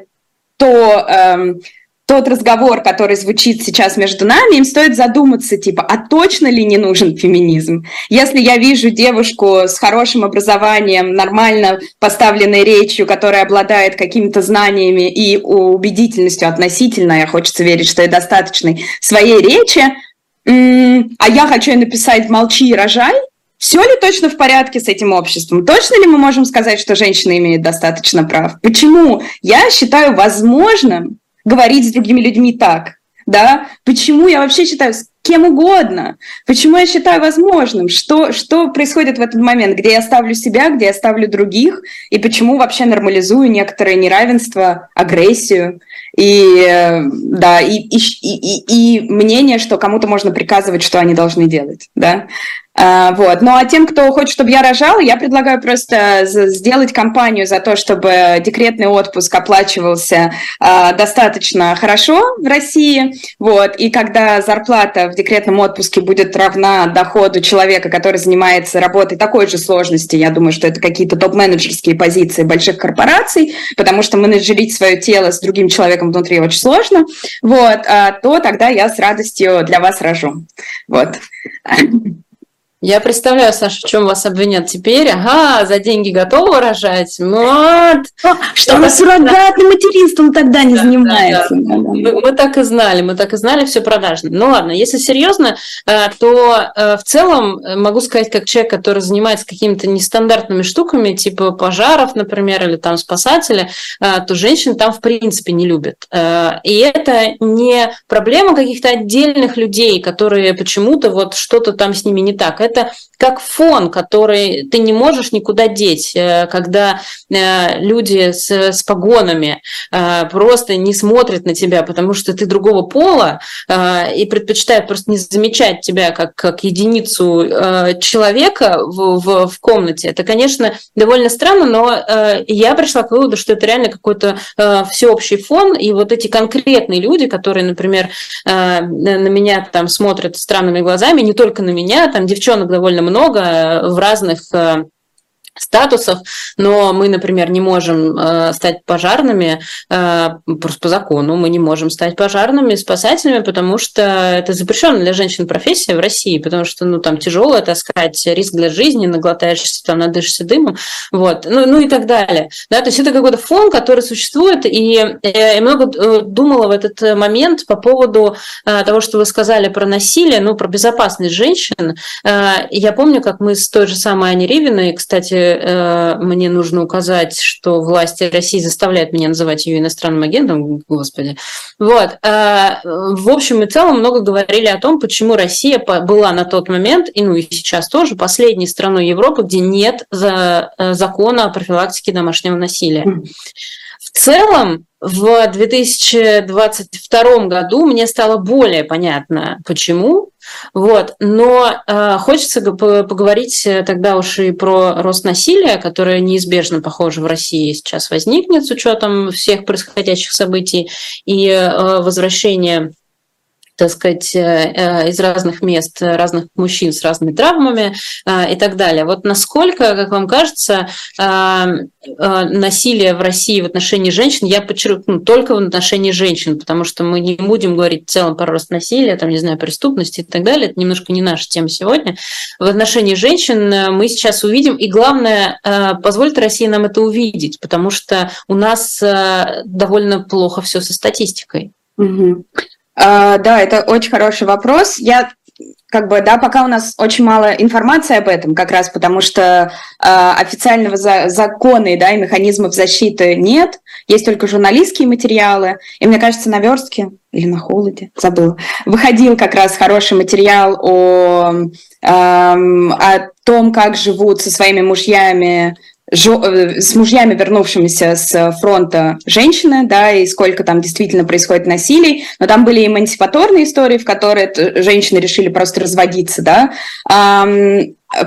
то, эм, тот разговор, который звучит сейчас между нами, им стоит задуматься, типа, а точно ли не нужен феминизм? Если я вижу девушку с хорошим образованием, нормально поставленной речью, которая обладает какими-то знаниями и убедительностью относительно, я хочется верить, что и достаточной своей речи, а я хочу написать «молчи и рожай», все ли точно в порядке с этим обществом? Точно ли мы можем сказать, что женщина имеет достаточно прав? Почему я считаю возможным говорить с другими людьми так? Да? Почему я вообще считаю с кем угодно? Почему я считаю возможным? Что, что происходит в этот момент, где я ставлю себя, где я ставлю других? И почему вообще нормализую некоторое неравенство, агрессию? И э, да, и, и, и, и мнение, что кому-то можно приказывать, что они должны делать, да. А, вот. Ну а тем, кто хочет, чтобы я рожала, я предлагаю просто сделать кампанию за то, чтобы декретный отпуск оплачивался а, достаточно хорошо в России. Вот. И когда зарплата в декретном отпуске будет равна доходу человека, который занимается работой такой же сложности, я думаю, что это какие-то топ-менеджерские позиции больших корпораций, потому что менеджерить свое тело с другим человеком внутри очень сложно, вот, а, то тогда я с радостью для вас рожу. Вот. Я представляю, Саша, в чем вас обвинят теперь. Ага, за деньги готовы рожать? Вот. Что она суррогатным материнством тогда не да, занимается. Да, да. Мы, мы так и знали, мы так и знали, все продажно. Ну ладно, если серьезно, э, то э, в целом э, могу сказать, как человек, который занимается какими-то нестандартными штуками, типа пожаров, например, или там спасатели, то женщин там в принципе не любят. И это не проблема каких-то отдельных людей, которые почему-то вот что-то там с ними не так это как фон, который ты не можешь никуда деть, э, когда э, люди с, с погонами э, просто не смотрят на тебя, потому что ты другого пола и предпочитают просто не замечать тебя как, как единицу человека в, в, в комнате. Это, конечно, довольно странно, но я пришла к выводу, что это реально какой-то всеобщий фон, и вот эти конкретные люди, которые, например, на меня там смотрят странными глазами, не только на меня, там девчонок довольно много в разных э, статусов, но мы, например, не можем э, стать пожарными э, просто по закону, мы не можем стать пожарными, спасателями, потому что это запрещенная для женщин профессия в России, потому что, ну, там тяжело таскать, риск для жизни, наглотаешься, там, надышишься дымом, вот, ну, ну и так далее, да, то есть это какой-то фон, который существует, и я много э, думала в этот момент по поводу э, того, что вы сказали про насилие, ну, про безопасность женщин, э, я помню, как мы с той же самой Аней Ривиной, кстати, э, мне нужно указать, что власти России заставляют меня называть ее иностранным агентом, господи. Вот. Э, в общем и целом много говорили о том, почему Россия была на тот момент, и ну и сейчас тоже, последней страной Европы, где нет э, закона о профилактике домашнего насилия. Целом, в 2022 году мне стало более понятно, почему. Вот. Но э, хочется поговорить тогда уж и про рост насилия, которое неизбежно, похоже, в России сейчас возникнет с учетом всех происходящих событий и э, возвращения так сказать, э, э, из разных мест, разных мужчин с разными травмами э, и так далее. Вот насколько, как вам кажется, насилие в России в отношении женщин, я подчеркну, только в отношении женщин, потому что мы не будем говорить в целом про рост насилия, там, не знаю, преступности и так далее, это немножко не наша тема сегодня. В отношении женщин мы сейчас увидим, и главное, позволит России нам это увидеть, потому что у нас довольно плохо все со статистикой. Угу. А, да, это очень хороший вопрос. Я как бы, да, пока у нас очень мало информации об этом, как раз потому что э, официального за закона да, и механизмов защиты нет, есть только журналистские материалы. И мне кажется, на верстке или на холоде, забыла, выходил как раз хороший материал о, э, о том, как живут со своими мужьями с мужьями, вернувшимися с фронта женщины, да, и сколько там действительно происходит насилий, но там были эмансипаторные истории, в которые женщины решили просто разводиться, да,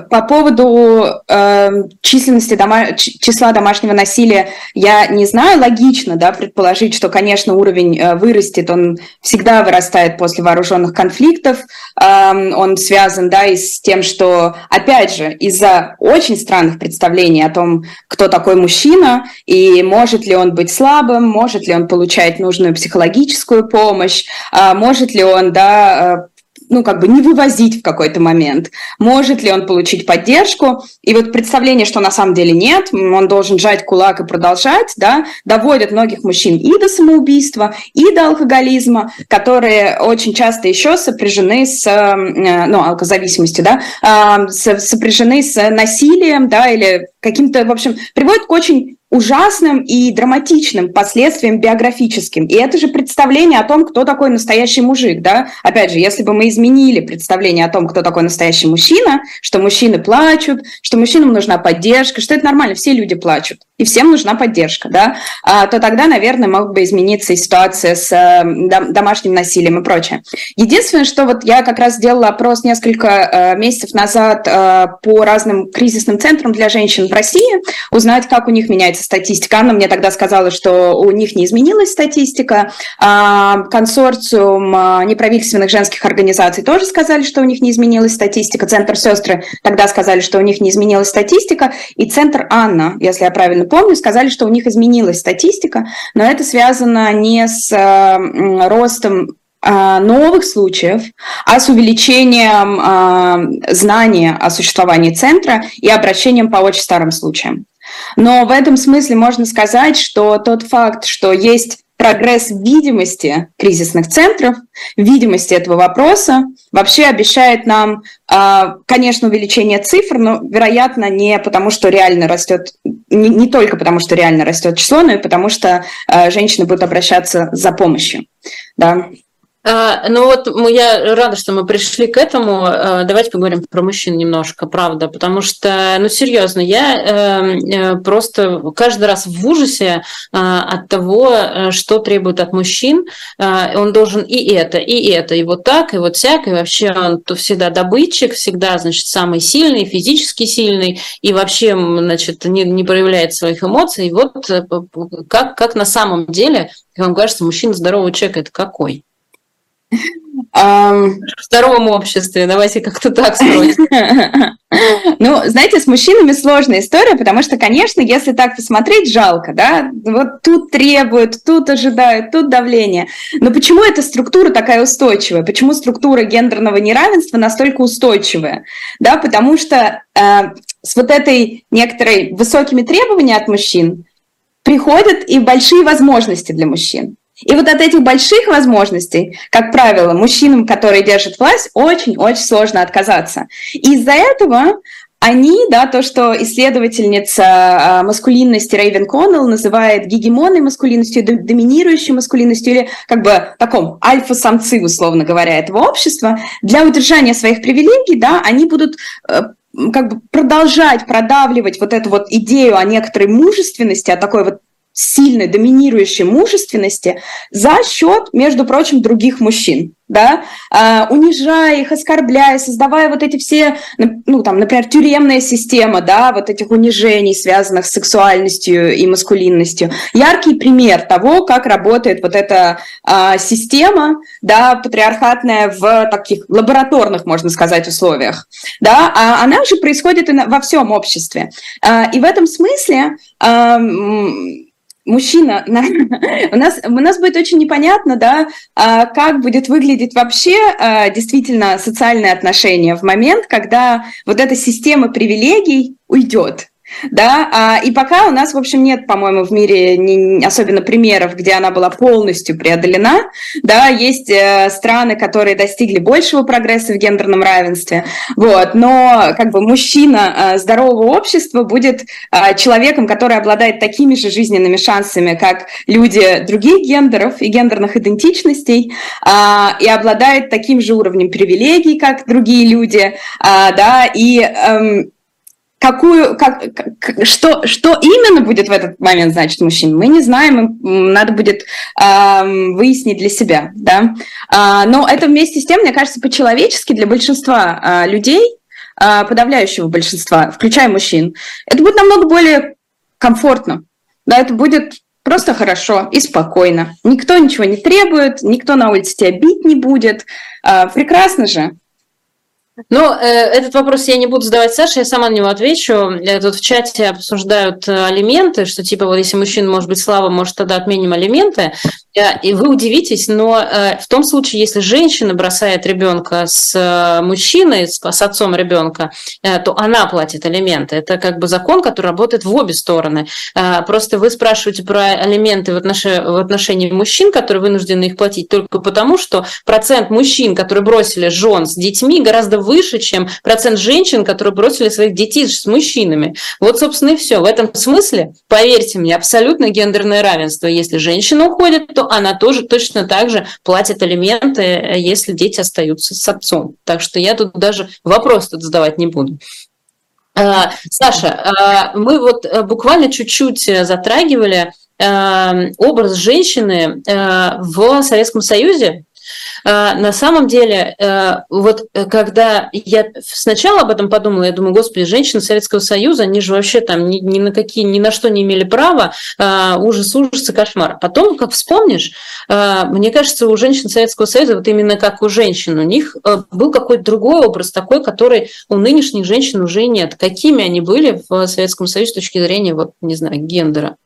по поводу э, численности дома... числа домашнего насилия я не знаю. Логично, да, предположить, что, конечно, уровень э, вырастет, он всегда вырастает после вооруженных конфликтов. Э, он связан, да, и с тем, что, опять же, из-за очень странных представлений о том, кто такой мужчина и может ли он быть слабым, может ли он получать нужную психологическую помощь, э, может ли он, да, э, ну, как бы не вывозить в какой-то момент. Может ли он получить поддержку? И вот представление, что на самом деле нет, он должен жать кулак и продолжать, да, доводят многих мужчин и до самоубийства, и до алкоголизма, которые очень часто еще сопряжены с, э, ну, алкозависимостью, да, а, сопряжены с насилием, да, или каким-то, в общем, приводит к очень ужасным и драматичным последствиям биографическим. И это же представление о том, кто такой настоящий мужик, да? Опять же, если бы мы изменили представление о том, кто такой настоящий мужчина, что мужчины плачут, что мужчинам нужна поддержка, что это нормально, все люди плачут, и всем нужна поддержка, да, а, то тогда, наверное, мог бы измениться и ситуация с э, домашним насилием и прочее. Единственное, что вот я как раз сделала опрос несколько э, месяцев назад э, по разным кризисным центрам для женщин в России, узнать, как у них меняется статистика. Анна мне тогда сказала, что у них не изменилась статистика. А, консорциум а, неправительственных женских организаций тоже сказали, что у них не изменилась статистика. Центр сестры тогда сказали, что у них не изменилась статистика. И центр Анна, если я правильно помню, сказали, что у них изменилась статистика. Но это связано не с ростом новых случаев, а с увеличением э, знания о существовании центра и обращением по очень старым случаям. Но в этом смысле можно сказать, что тот факт, что есть прогресс видимости кризисных центров, видимости этого вопроса, вообще обещает нам, а, конечно, увеличение цифр, но, вероятно, не потому, что реально растет, не, не только потому, что реально растет число, но и потому, что а, женщины будут обращаться за помощью. Да. А, ну вот я рада, что мы пришли к этому. А, давайте поговорим про мужчин немножко, правда, потому что, ну серьезно, я эм, э, просто каждый раз в ужасе а, от того, э, что требует от мужчин. Он должен и это, и это, и вот так, и вот всяк, и вообще он всегда добытчик, всегда, значит, самый сильный, физически сильный, и вообще, значит, не, не проявляет своих эмоций. И вот э, как, как на самом деле, вам кажется, мужчина здоровый человек – это какой? В здоровом обществе, давайте как-то так строить. Ну, знаете, с мужчинами сложная история, потому что, конечно, если так посмотреть, жалко, да, вот тут требуют, тут ожидают, тут давление. Но почему эта структура такая устойчивая? Почему структура гендерного неравенства настолько устойчивая? Да, потому что э, с вот этой некоторой высокими требованиями от мужчин приходят и большие возможности для мужчин. И вот от этих больших возможностей, как правило, мужчинам, которые держат власть, очень-очень сложно отказаться. И из-за этого они, да, то, что исследовательница а, маскулинности Рейвен Коннелл называет гегемонной маскулинностью, доминирующей маскулинностью или как бы таком альфа-самцы, условно говоря, этого общества, для удержания своих привилегий, да, они будут э, как бы продолжать продавливать вот эту вот идею о некоторой мужественности, о такой вот сильной, доминирующей мужественности за счет, между прочим, других мужчин, да, а, унижая их, оскорбляя, создавая вот эти все, ну, там, например, тюремная система, да, вот этих унижений, связанных с сексуальностью и маскулинностью. Яркий пример того, как работает вот эта а, система, да, патриархатная в таких лабораторных, можно сказать, условиях, да, а она же происходит и на, во всем обществе. А, и в этом смысле а, мужчина, у нас, у нас будет очень непонятно, да, а, как будет выглядеть вообще а, действительно социальные отношения в момент, когда вот эта система привилегий уйдет да, а, и пока у нас, в общем, нет, по-моему, в мире не, особенно примеров, где она была полностью преодолена, да, есть э, страны, которые достигли большего прогресса в гендерном равенстве, вот, но как бы мужчина э, здорового общества будет э, человеком, который обладает такими же жизненными шансами, как люди других гендеров и гендерных идентичностей, э, и обладает таким же уровнем привилегий, как другие люди, э, да, и э, какую, как, что, что именно будет в этот момент значит мужчин, мы не знаем, надо будет э, выяснить для себя, да. А, но это вместе с тем, мне кажется, по-человечески для большинства э, людей, э, подавляющего большинства, включая мужчин, это будет намного более комфортно, да, это будет просто хорошо и спокойно. Никто ничего не требует, никто на улице тебя бить не будет. Э, прекрасно же. Ну, э, этот вопрос я не буду задавать Саше, я сама на него отвечу. Тут в чате обсуждают э, алименты, что типа вот если мужчина может быть слабым, может тогда отменим алименты. И вы удивитесь, но э, в том случае, если женщина бросает ребенка с э, мужчиной, с, отцом ребенка, э, то она платит алименты. Это как бы закон, который работает в обе стороны. Просто вы спрашиваете про алименты в отношении, в отношении мужчин, которые вынуждены их платить только потому, что процент мужчин, которые бросили жен с детьми, гораздо выше, чем процент женщин, которые бросили своих детей с мужчинами. Вот, собственно, и все. В этом смысле, поверьте мне, абсолютно гендерное равенство. Если женщина уходит, то она тоже точно так же платит алименты, э, если дети остаются с отцом. Так что я тут даже вопрос тут задавать не буду. А, Саша, а, мы вот э, буквально чуть-чуть э, затрагивали образ женщины в Советском Союзе, на самом деле, э, вот э, когда я сначала об этом подумала, я думаю, господи, женщины Советского Союза, они же вообще там ни, ни на какие, ни на что не имели права, а, ужас, ужас и кошмар. Потом, как вспомнишь, а, мне кажется, у женщин Советского Союза, вот именно как у женщин, у них э, был какой-то другой образ, такой, который у нынешних женщин уже нет. Какими они были в Советском Союзе с точки зрения, вот, не знаю, гендера?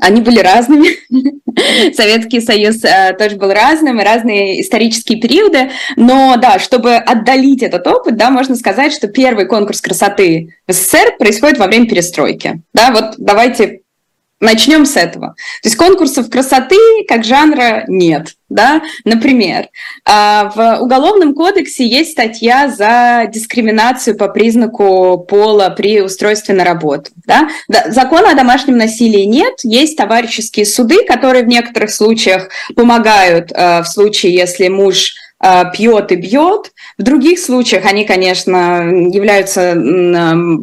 Они были разными. Советский Союз э, тоже был разным, разные исторические периоды. Но да, чтобы отдалить этот опыт, да, можно сказать, что первый конкурс красоты в СССР происходит во время перестройки. Да, вот давайте Начнем с этого. То есть конкурсов красоты как жанра нет. Да? Например, а, в Уголовном кодексе есть статья за дискриминацию по признаку пола при устройстве на работу. Да? Закона о домашнем насилии нет, есть товарищеские суды, которые в некоторых случаях помогают а, в случае, если муж а, пьет и бьет. В других случаях они, конечно, являются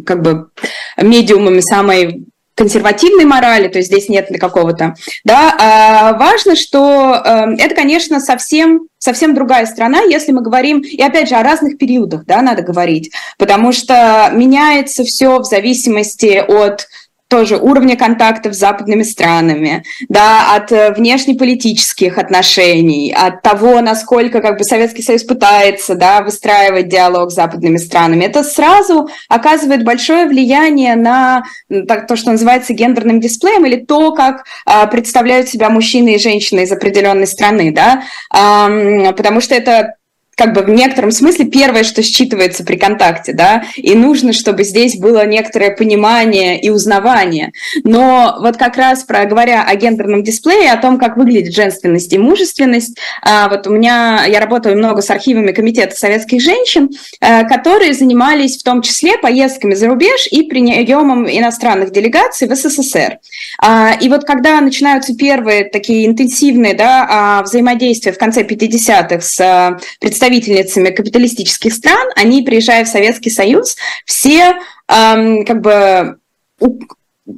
как бы медиумами самой консервативной морали, то есть здесь нет какого-то, да, а важно, что э, это, конечно, совсем, совсем другая страна, если мы говорим, и опять же, о разных периодах, да, надо говорить, потому что меняется все в зависимости от тоже уровня контактов с западными странами, да, от э, внешнеполитических отношений, от того, насколько как бы Советский Союз пытается да, выстраивать диалог с западными странами. Это сразу оказывает большое влияние на так, то, что называется гендерным дисплеем, или то, как а, представляют себя мужчины и женщины из определенной страны, да, а, потому что это как бы в некотором смысле первое, что считывается при контакте, да, и нужно, чтобы здесь было некоторое понимание и узнавание. Но вот как раз про, говоря о гендерном дисплее, о том, как выглядит женственность и мужественность, а, вот у меня, я работаю много с архивами Комитета советских женщин, а, которые занимались в том числе поездками за рубеж и приемом иностранных делегаций в СССР. А, и вот когда начинаются первые такие интенсивные да, взаимодействия в конце 50-х с представителями представительницами капиталистических стран, они, приезжая в Советский Союз, все эм, как бы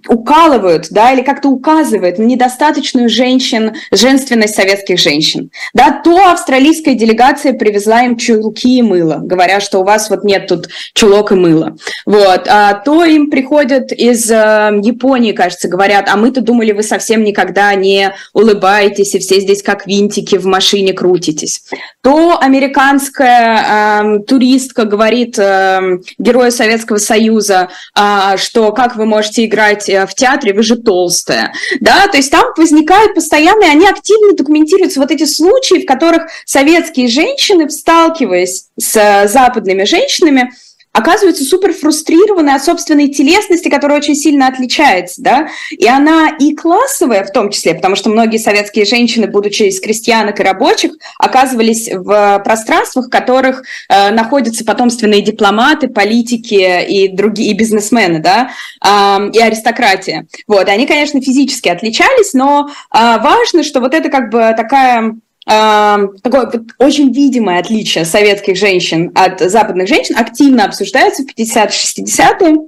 укалывают, да, или как-то указывают на недостаточную женщин, женственность советских женщин. Да, то австралийская делегация привезла им чулки и мыло, говоря, что у вас вот нет тут чулок и мыла. Вот. А то им приходят из э, Японии, кажется, говорят, а мы-то думали, вы совсем никогда не улыбаетесь и все здесь как винтики в машине крутитесь. То американская э, туристка говорит э, герою Советского Союза, э, что как вы можете играть играть э, в театре, вы же толстая. Да? То есть там возникают постоянные, они активно документируются вот эти случаи, в которых советские женщины, сталкиваясь с э, западными женщинами, оказывается супер фрустрированной от собственной телесности, которая очень сильно отличается, да, и она и классовая в том числе, потому что многие советские женщины, будучи из крестьянок и рабочих, оказывались в пространствах, в которых э, находятся потомственные дипломаты, политики и другие и бизнесмены, да, э, и аристократия. Вот, и они, конечно, физически отличались, но э, важно, что вот это как бы такая такое очень видимое отличие советских женщин от западных женщин активно обсуждается в 50-60-е.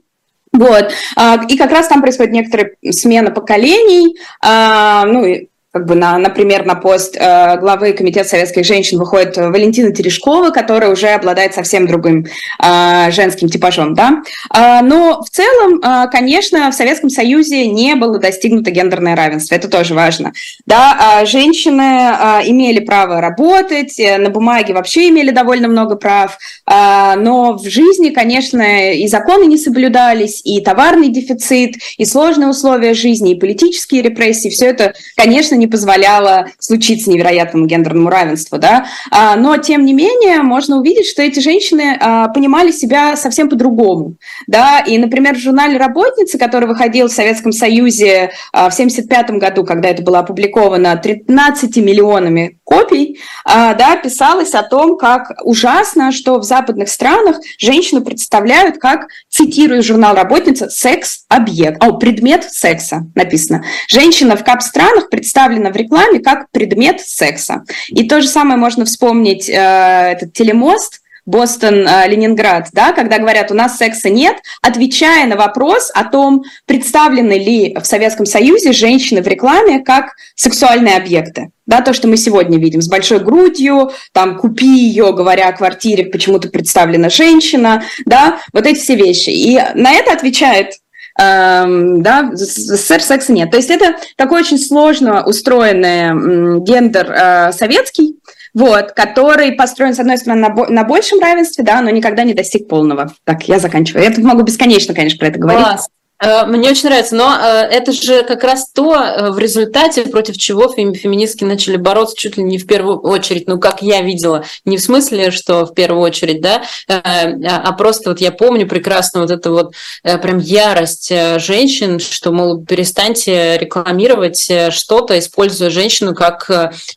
Вот. А, и как раз там происходит некоторая смена поколений, а, ну, как бы, на, например, на пост э, главы Комитета советских женщин выходит Валентина Терешкова, которая уже обладает совсем другим э, женским типажом, да. Э, но в целом, э, конечно, в Советском Союзе не было достигнуто гендерное равенство, это тоже важно, да. Э, женщины э, имели право работать, э, на бумаге вообще имели довольно много прав, э, но в жизни, конечно, и законы не соблюдались, и товарный дефицит, и сложные условия жизни, и политические репрессии, все это, конечно, не позволяло случиться невероятному гендерному равенству, да, а, но тем не менее можно увидеть, что эти женщины а, понимали себя совсем по-другому, да, и, например, в журнале «Работницы», который выходил в Советском Союзе а, в 1975 году, когда это было опубликовано 13 миллионами копий, да, писалось о том, как ужасно, что в западных странах женщину представляют как, цитирую журнал «Работница», секс-объект, о, предмет секса написано. Женщина в кап-странах представлена представлена в рекламе как предмет секса. И то же самое можно вспомнить э, этот телемост, Бостон, э, Ленинград, да, когда говорят, у нас секса нет, отвечая на вопрос о том, представлены ли в Советском Союзе женщины в рекламе как сексуальные объекты. Да, то, что мы сегодня видим, с большой грудью, там, купи ее, говоря о квартире, почему-то представлена женщина, да, вот эти все вещи. И на это отвечает Эм, да, СССР секса нет. То есть это такой очень сложно устроенный гендер э, советский, вот, который построен, с одной стороны, на, на большем равенстве, да, но никогда не достиг полного. Так, я заканчиваю. Я тут могу бесконечно, конечно, про это говорить. Класс. Э, мне очень нравится, но э, это же как раз то, э, в результате, против чего феминистки начали бороться чуть ли не в первую очередь, ну, как я видела, не в смысле, что в первую очередь, да, а, а просто вот я помню прекрасно вот это вот прям ярость женщин, что, мол, перестаньте рекламировать что-то, используя женщину как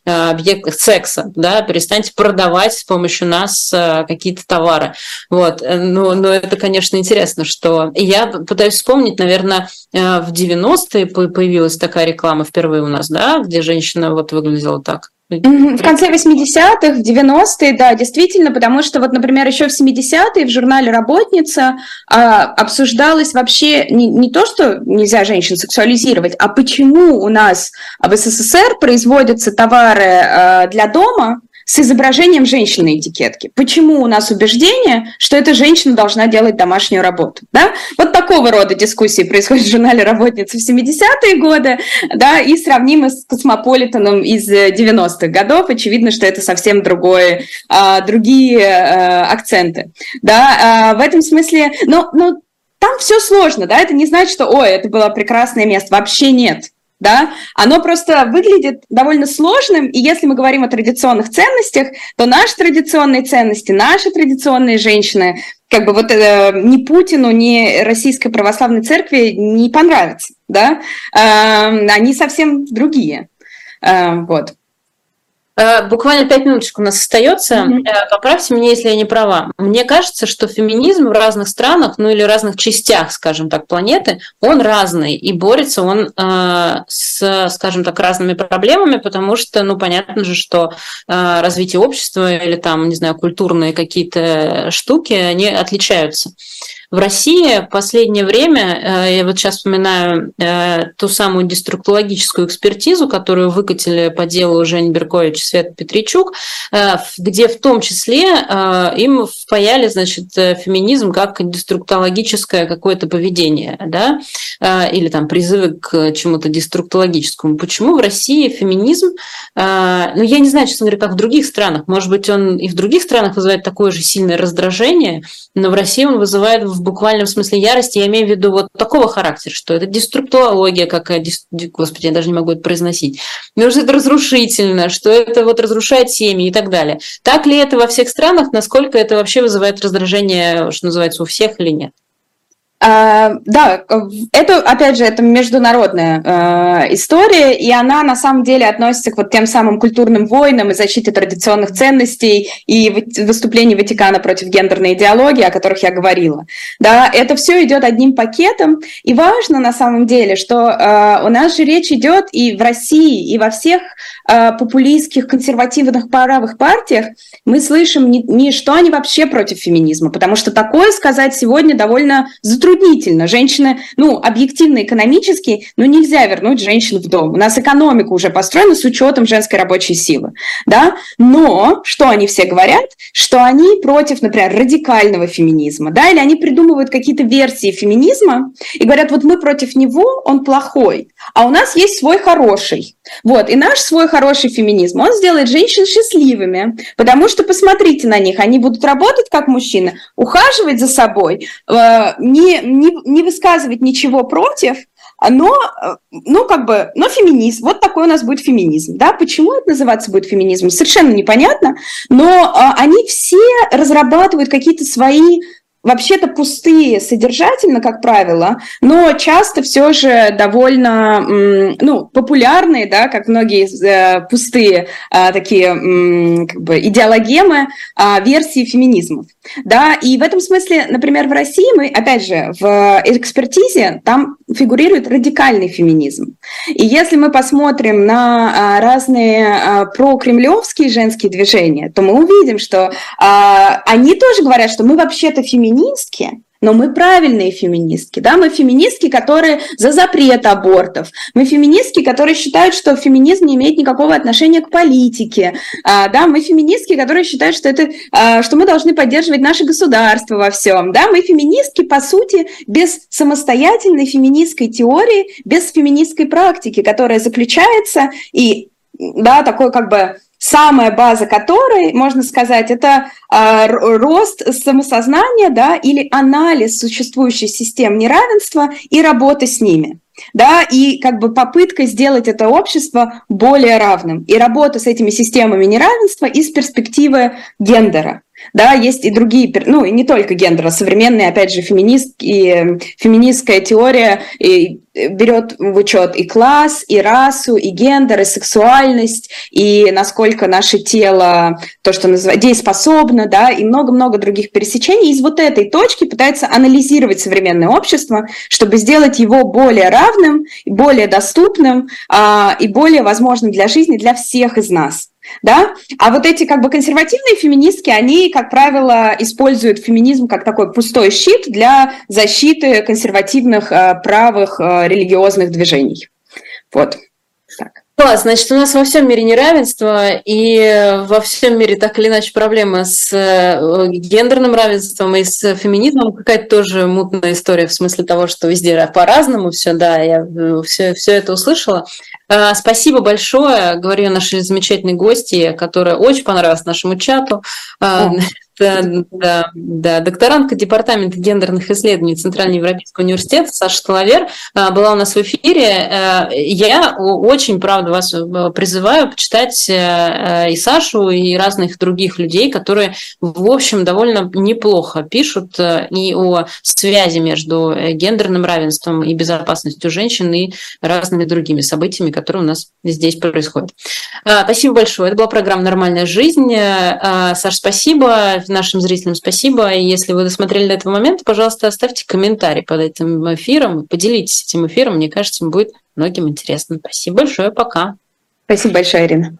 объект секса, да, перестаньте продавать с помощью нас какие-то товары. Вот, но, но это, конечно, интересно, что... я пытаюсь вспомнить, помнить, наверное, э, в 90-е появилась такая реклама впервые у нас, да, где женщина вот выглядела так. В конце 80-х, в 90-е, да, действительно, потому что вот, например, еще в 70-е в журнале «Работница» а, обсуждалось вообще не, не то, что нельзя женщин сексуализировать, а почему у нас в СССР производятся товары а, для дома, с изображением женщины на этикетке. Почему у нас убеждение, что эта женщина должна делать домашнюю работу? Да? Вот такого рода дискуссии происходят в журнале «Работницы» в 70-е годы, да, и сравнимы с «Космополитеном» из 90-х годов. Очевидно, что это совсем другое, а, другие а, акценты. Да? А, в этом смысле, но, но там все сложно, да, это не значит, что, ой, это было прекрасное место, вообще нет да, оно просто выглядит довольно сложным, и если мы говорим о традиционных ценностях, то наши традиционные ценности, наши традиционные женщины, как бы вот э, ни Путину, ни Российской Православной Церкви не понравятся, да, э, они совсем другие, э, вот. Э, буквально пять минуточек у нас остается. Mm-hmm. Поправьте меня, если я не права. Мне кажется, что феминизм в разных странах, ну или разных частях, скажем так, планеты, он разный и борется он э, с, скажем так, разными проблемами, потому что, ну, понятно же, что э, развитие общества или там, не знаю, культурные какие-то штуки, они отличаются. В России в последнее время, э, я вот сейчас вспоминаю э, ту самую деструктологическую экспертизу, которую выкатили по делу Жень Беркович и Света Петричук, э, где в том числе им впаяли, значит, феминизм как деструктологическое какое-то поведение, да, или там призывы к чему-то деструктологическому. Почему в России феминизм, ну, я не знаю, честно говоря, как в других странах, может быть, он и в других странах вызывает такое же сильное раздражение, но в России он вызывает в буквальном смысле ярости, я имею в виду вот такого характера, что это деструктология какая, господи, я даже не могу это произносить, но что это разрушительно, что это вот разрушает семьи и так далее. Так ли это во всех странах, насколько это вообще вызывает раздражение, что называется, у всех или нет? Uh, да, это, опять же, это международная uh, история, и она на самом деле относится к вот тем самым культурным войнам и защите традиционных ценностей и выступлений Ватикана против гендерной идеологии, о которых я говорила. Да, это все идет одним пакетом, и важно на самом деле, что uh, у нас же речь идет и в России, и во всех популистских консервативных правых партиях мы слышим не, не что они вообще против феминизма, потому что такое сказать сегодня довольно затруднительно затруднительно. Женщины, ну, объективно экономически, ну, нельзя вернуть женщин в дом. У нас экономика уже построена с учетом женской рабочей силы, да, но что они все говорят? Что они против, например, радикального феминизма, да, или они придумывают какие-то версии феминизма и говорят, вот мы против него, он плохой, а у нас есть свой хороший. Вот, и наш свой хороший феминизм, он сделает женщин счастливыми, потому что посмотрите на них, они будут работать как мужчины, ухаживать за собой, э, не, не, не высказывать ничего против, но, ну, как бы, но феминизм, вот такой у нас будет феминизм, да, почему это называться будет феминизмом, совершенно непонятно, но э, они все разрабатывают какие-то свои вообще-то пустые содержательно, как правило, но часто все же довольно ну, популярные, да, как многие э, пустые э, такие как бы идеологемы э, версии феминизмов. Да, и в этом смысле, например, в России мы, опять же, в экспертизе там фигурирует радикальный феминизм. И если мы посмотрим на а, разные а, прокремлевские женские движения, то мы увидим, что а, они тоже говорят, что мы вообще-то феминистки, но мы правильные феминистки, да, мы феминистки, которые за запрет абортов, мы феминистки, которые считают, что феминизм не имеет никакого отношения к политике, а, да, мы феминистки, которые считают, что это, а, что мы должны поддерживать наше государство во всем, да, мы феминистки, по сути, без самостоятельной феминистской теории, без феминистской практики, которая заключается и, да, такой как бы самая база которой, можно сказать, это э, рост самосознания да, или анализ существующих систем неравенства и работа с ними да, и как бы попытка сделать это общество более равным, и работа с этими системами неравенства из перспективы гендера. Да, есть и другие, ну, и не только гендера, современные, опять же, феминист, и феминистская теория и берет в учет и класс, и расу, и гендер, и сексуальность, и насколько наше тело, то, что называется, дееспособно, да, и много-много других пересечений. Из вот этой точки пытается анализировать современное общество, чтобы сделать его более равным, более доступным а, и более возможным для жизни для всех из нас да, а вот эти как бы консервативные феминистки, они, как правило, используют феминизм как такой пустой щит для защиты консервативных э, правых э, религиозных движений. Вот. Так. Класс, значит, у нас во всем мире неравенство, и во всем мире так или иначе проблема с э, гендерным равенством и с феминизмом какая-то тоже мутная история в смысле того, что везде по-разному все, да, я все, все это услышала. А, спасибо большое, говорю нашей замечательной гости, которая очень понравилась нашему чату. А, О. Да, да, да, докторантка Департамента гендерных исследований Центрального Европейского университета Саша Талавер а, была у нас в эфире. Я очень, правда, вас э, призываю почитать э, э, и Сашу, и разных других людей, которые, в общем, довольно неплохо пишут и о связи между гендерным равенством и безопасностью женщин и разными другими событиями, которые у нас здесь происходят. Спасибо большое. Это была программа «Нормальная жизнь». Саша, спасибо. Нашим зрителям спасибо. И если вы досмотрели до этого момента, пожалуйста, оставьте комментарий под этим эфиром. Поделитесь этим эфиром. Мне кажется, будет многим интересно. Спасибо большое. Пока. Спасибо большое, Ирина.